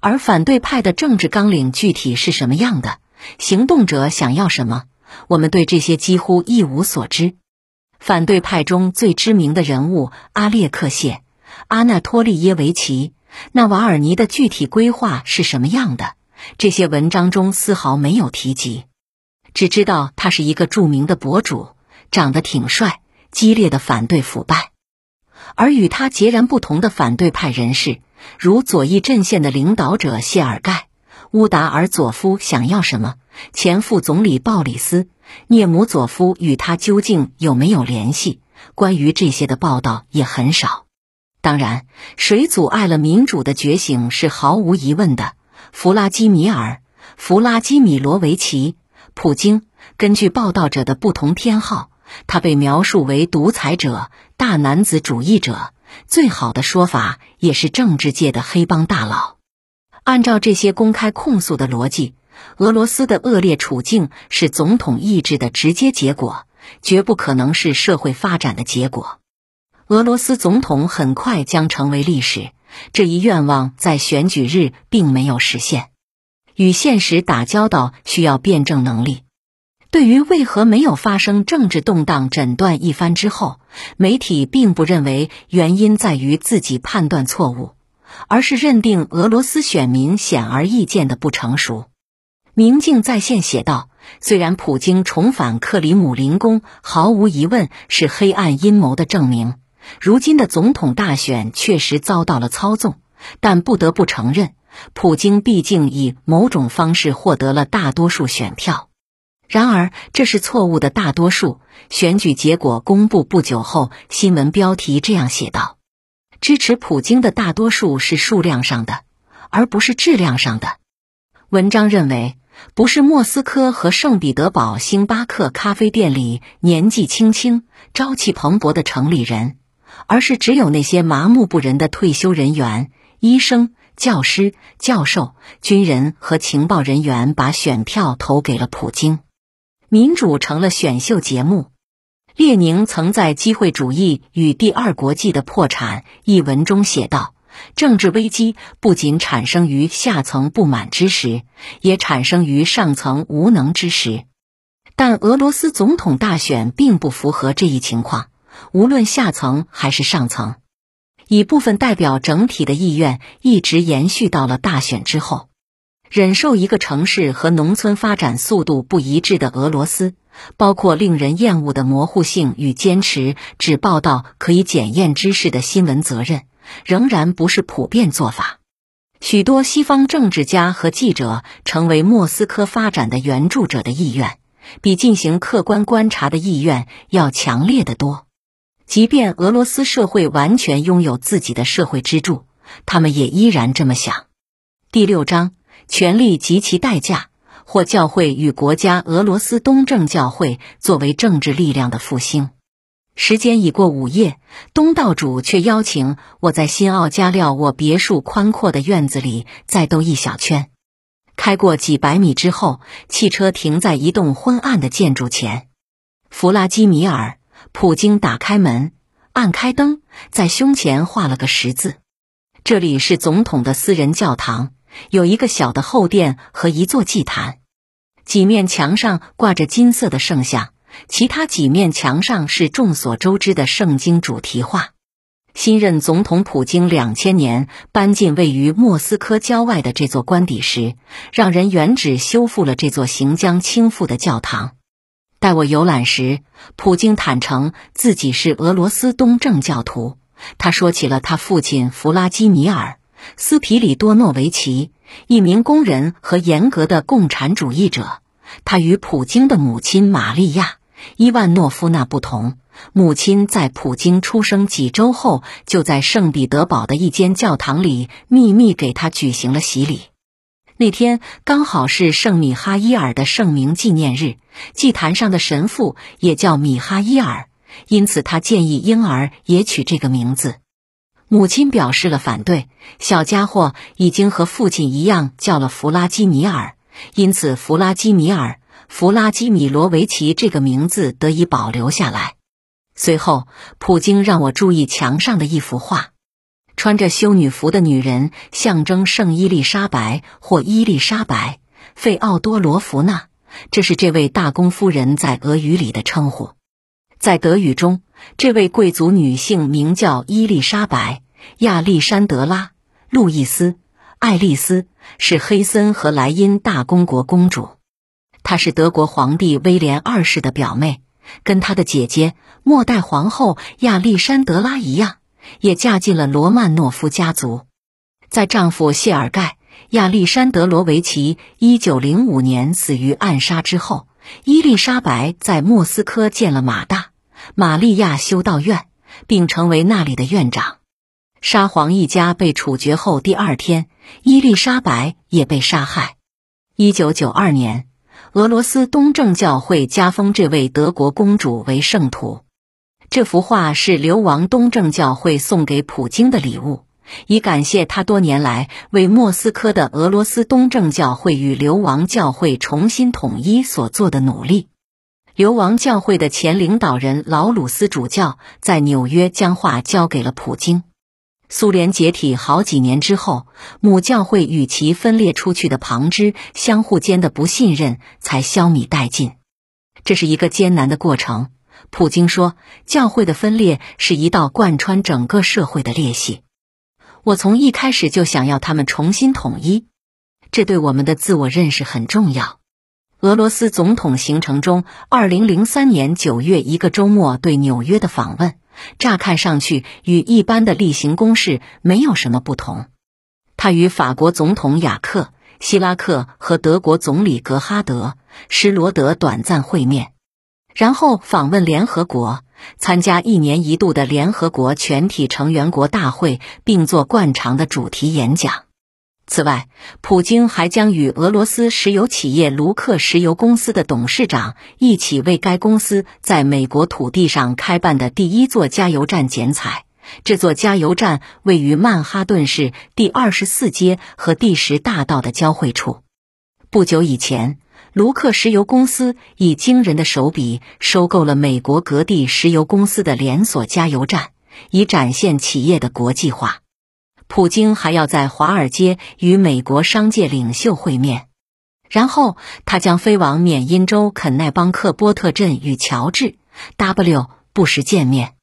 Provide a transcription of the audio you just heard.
而反对派的政治纲领具体是什么样的，行动者想要什么，我们对这些几乎一无所知。反对派中最知名的人物阿列克谢、阿纳托利耶维奇、纳瓦尔尼的具体规划是什么样的，这些文章中丝毫没有提及，只知道他是一个著名的博主，长得挺帅，激烈的反对腐败。而与他截然不同的反对派人士，如左翼阵线的领导者谢尔盖·乌达尔佐夫想要什么？前副总理鲍里斯。涅姆佐夫与他究竟有没有联系？关于这些的报道也很少。当然，谁阻碍了民主的觉醒是毫无疑问的。弗拉基米尔·弗拉基米罗维奇·普京。根据报道者的不同偏好，他被描述为独裁者、大男子主义者。最好的说法也是政治界的黑帮大佬。按照这些公开控诉的逻辑。俄罗斯的恶劣处境是总统意志的直接结果，绝不可能是社会发展的结果。俄罗斯总统很快将成为历史，这一愿望在选举日并没有实现。与现实打交道需要辩证能力。对于为何没有发生政治动荡，诊断一番之后，媒体并不认为原因在于自己判断错误，而是认定俄罗斯选民显而易见的不成熟。明镜在线写道：“虽然普京重返克里姆林宫毫无疑问是黑暗阴谋的证明，如今的总统大选确实遭到了操纵，但不得不承认，普京毕竟以某种方式获得了大多数选票。然而，这是错误的大多数。选举结果公布不久后，新闻标题这样写道：‘支持普京的大多数是数量上的，而不是质量上的。’文章认为。”不是莫斯科和圣彼得堡星巴克咖啡店里年纪轻轻、朝气蓬勃的城里人，而是只有那些麻木不仁的退休人员、医生、教师、教授、军人和情报人员把选票投给了普京。民主成了选秀节目。列宁曾在《机会主义与第二国际的破产》一文中写道。政治危机不仅产生于下层不满之时，也产生于上层无能之时。但俄罗斯总统大选并不符合这一情况，无论下层还是上层，以部分代表整体的意愿一直延续到了大选之后。忍受一个城市和农村发展速度不一致的俄罗斯，包括令人厌恶的模糊性与坚持只报道可以检验知识的新闻责任。仍然不是普遍做法。许多西方政治家和记者成为莫斯科发展的援助者的意愿，比进行客观观察的意愿要强烈的多。即便俄罗斯社会完全拥有自己的社会支柱，他们也依然这么想。第六章：权力及其代价，或教会与国家。俄罗斯东正教会作为政治力量的复兴。时间已过午夜，东道主却邀请我在新奥加廖沃别墅宽阔的院子里再兜一小圈。开过几百米之后，汽车停在一栋昏暗的建筑前。弗拉基米尔·普京打开门，按开灯，在胸前画了个十字。这里是总统的私人教堂，有一个小的后殿和一座祭坛，几面墙上挂着金色的圣像。其他几面墙上是众所周知的圣经主题画。新任总统普京两千年搬进位于莫斯科郊外的这座官邸时，让人原址修复了这座行将倾覆的教堂。待我游览时，普京坦诚自己是俄罗斯东正教徒。他说起了他父亲弗拉基米尔·斯皮里多诺维奇，一名工人和严格的共产主义者。他与普京的母亲玛利亚。伊万诺夫娜不同，母亲在普京出生几周后，就在圣彼得堡的一间教堂里秘密给他举行了洗礼。那天刚好是圣米哈伊尔的圣名纪念日，祭坛上的神父也叫米哈伊尔，因此他建议婴儿也取这个名字。母亲表示了反对，小家伙已经和父亲一样叫了弗拉基米尔，因此弗拉基米尔。弗拉基米罗维奇这个名字得以保留下来。随后，普京让我注意墙上的一幅画，穿着修女服的女人象征圣伊丽莎白或伊丽莎白·费奥多罗夫娜，这是这位大公夫人在俄语里的称呼。在德语中，这位贵族女性名叫伊丽莎白·亚历山德拉·路易斯·爱丽丝，是黑森和莱茵大公国公主。她是德国皇帝威廉二世的表妹，跟她的姐姐末代皇后亚历山德拉一样。也嫁进了罗曼诺夫家族，在丈夫谢尔盖·亚历山德罗维奇一九零五年死于暗杀之后，伊丽莎白在莫斯科建了马大玛利亚修道院，并成为那里的院长。沙皇一家被处决后，第二天，伊丽莎白也被杀害。一九九二年，俄罗斯东正教会加封这位德国公主为圣徒。这幅画是流亡东正教会送给普京的礼物，以感谢他多年来为莫斯科的俄罗斯东正教会与流亡教会重新统一所做的努力。流亡教会的前领导人劳鲁斯主教在纽约将画交给了普京。苏联解体好几年之后，母教会与其分裂出去的旁支相互间的不信任才消弭殆尽。这是一个艰难的过程。普京说：“教会的分裂是一道贯穿整个社会的裂隙。我从一开始就想要他们重新统一，这对我们的自我认识很重要。”俄罗斯总统行程中，二零零三年九月一个周末对纽约的访问，乍看上去与一般的例行公事没有什么不同。他与法国总统雅克·希拉克和德国总理格哈德·施罗德短暂会面。然后访问联合国，参加一年一度的联合国全体成员国大会，并做惯常的主题演讲。此外，普京还将与俄罗斯石油企业卢克石油公司的董事长一起为该公司在美国土地上开办的第一座加油站剪彩。这座加油站位于曼哈顿市第二十四街和第十大道的交汇处。不久以前。卢克石油公司以惊人的手笔收购了美国各地石油公司的连锁加油站，以展现企业的国际化。普京还要在华尔街与美国商界领袖会面，然后他将飞往缅因州肯奈邦克波特镇与乔治 ·W· 布什见面。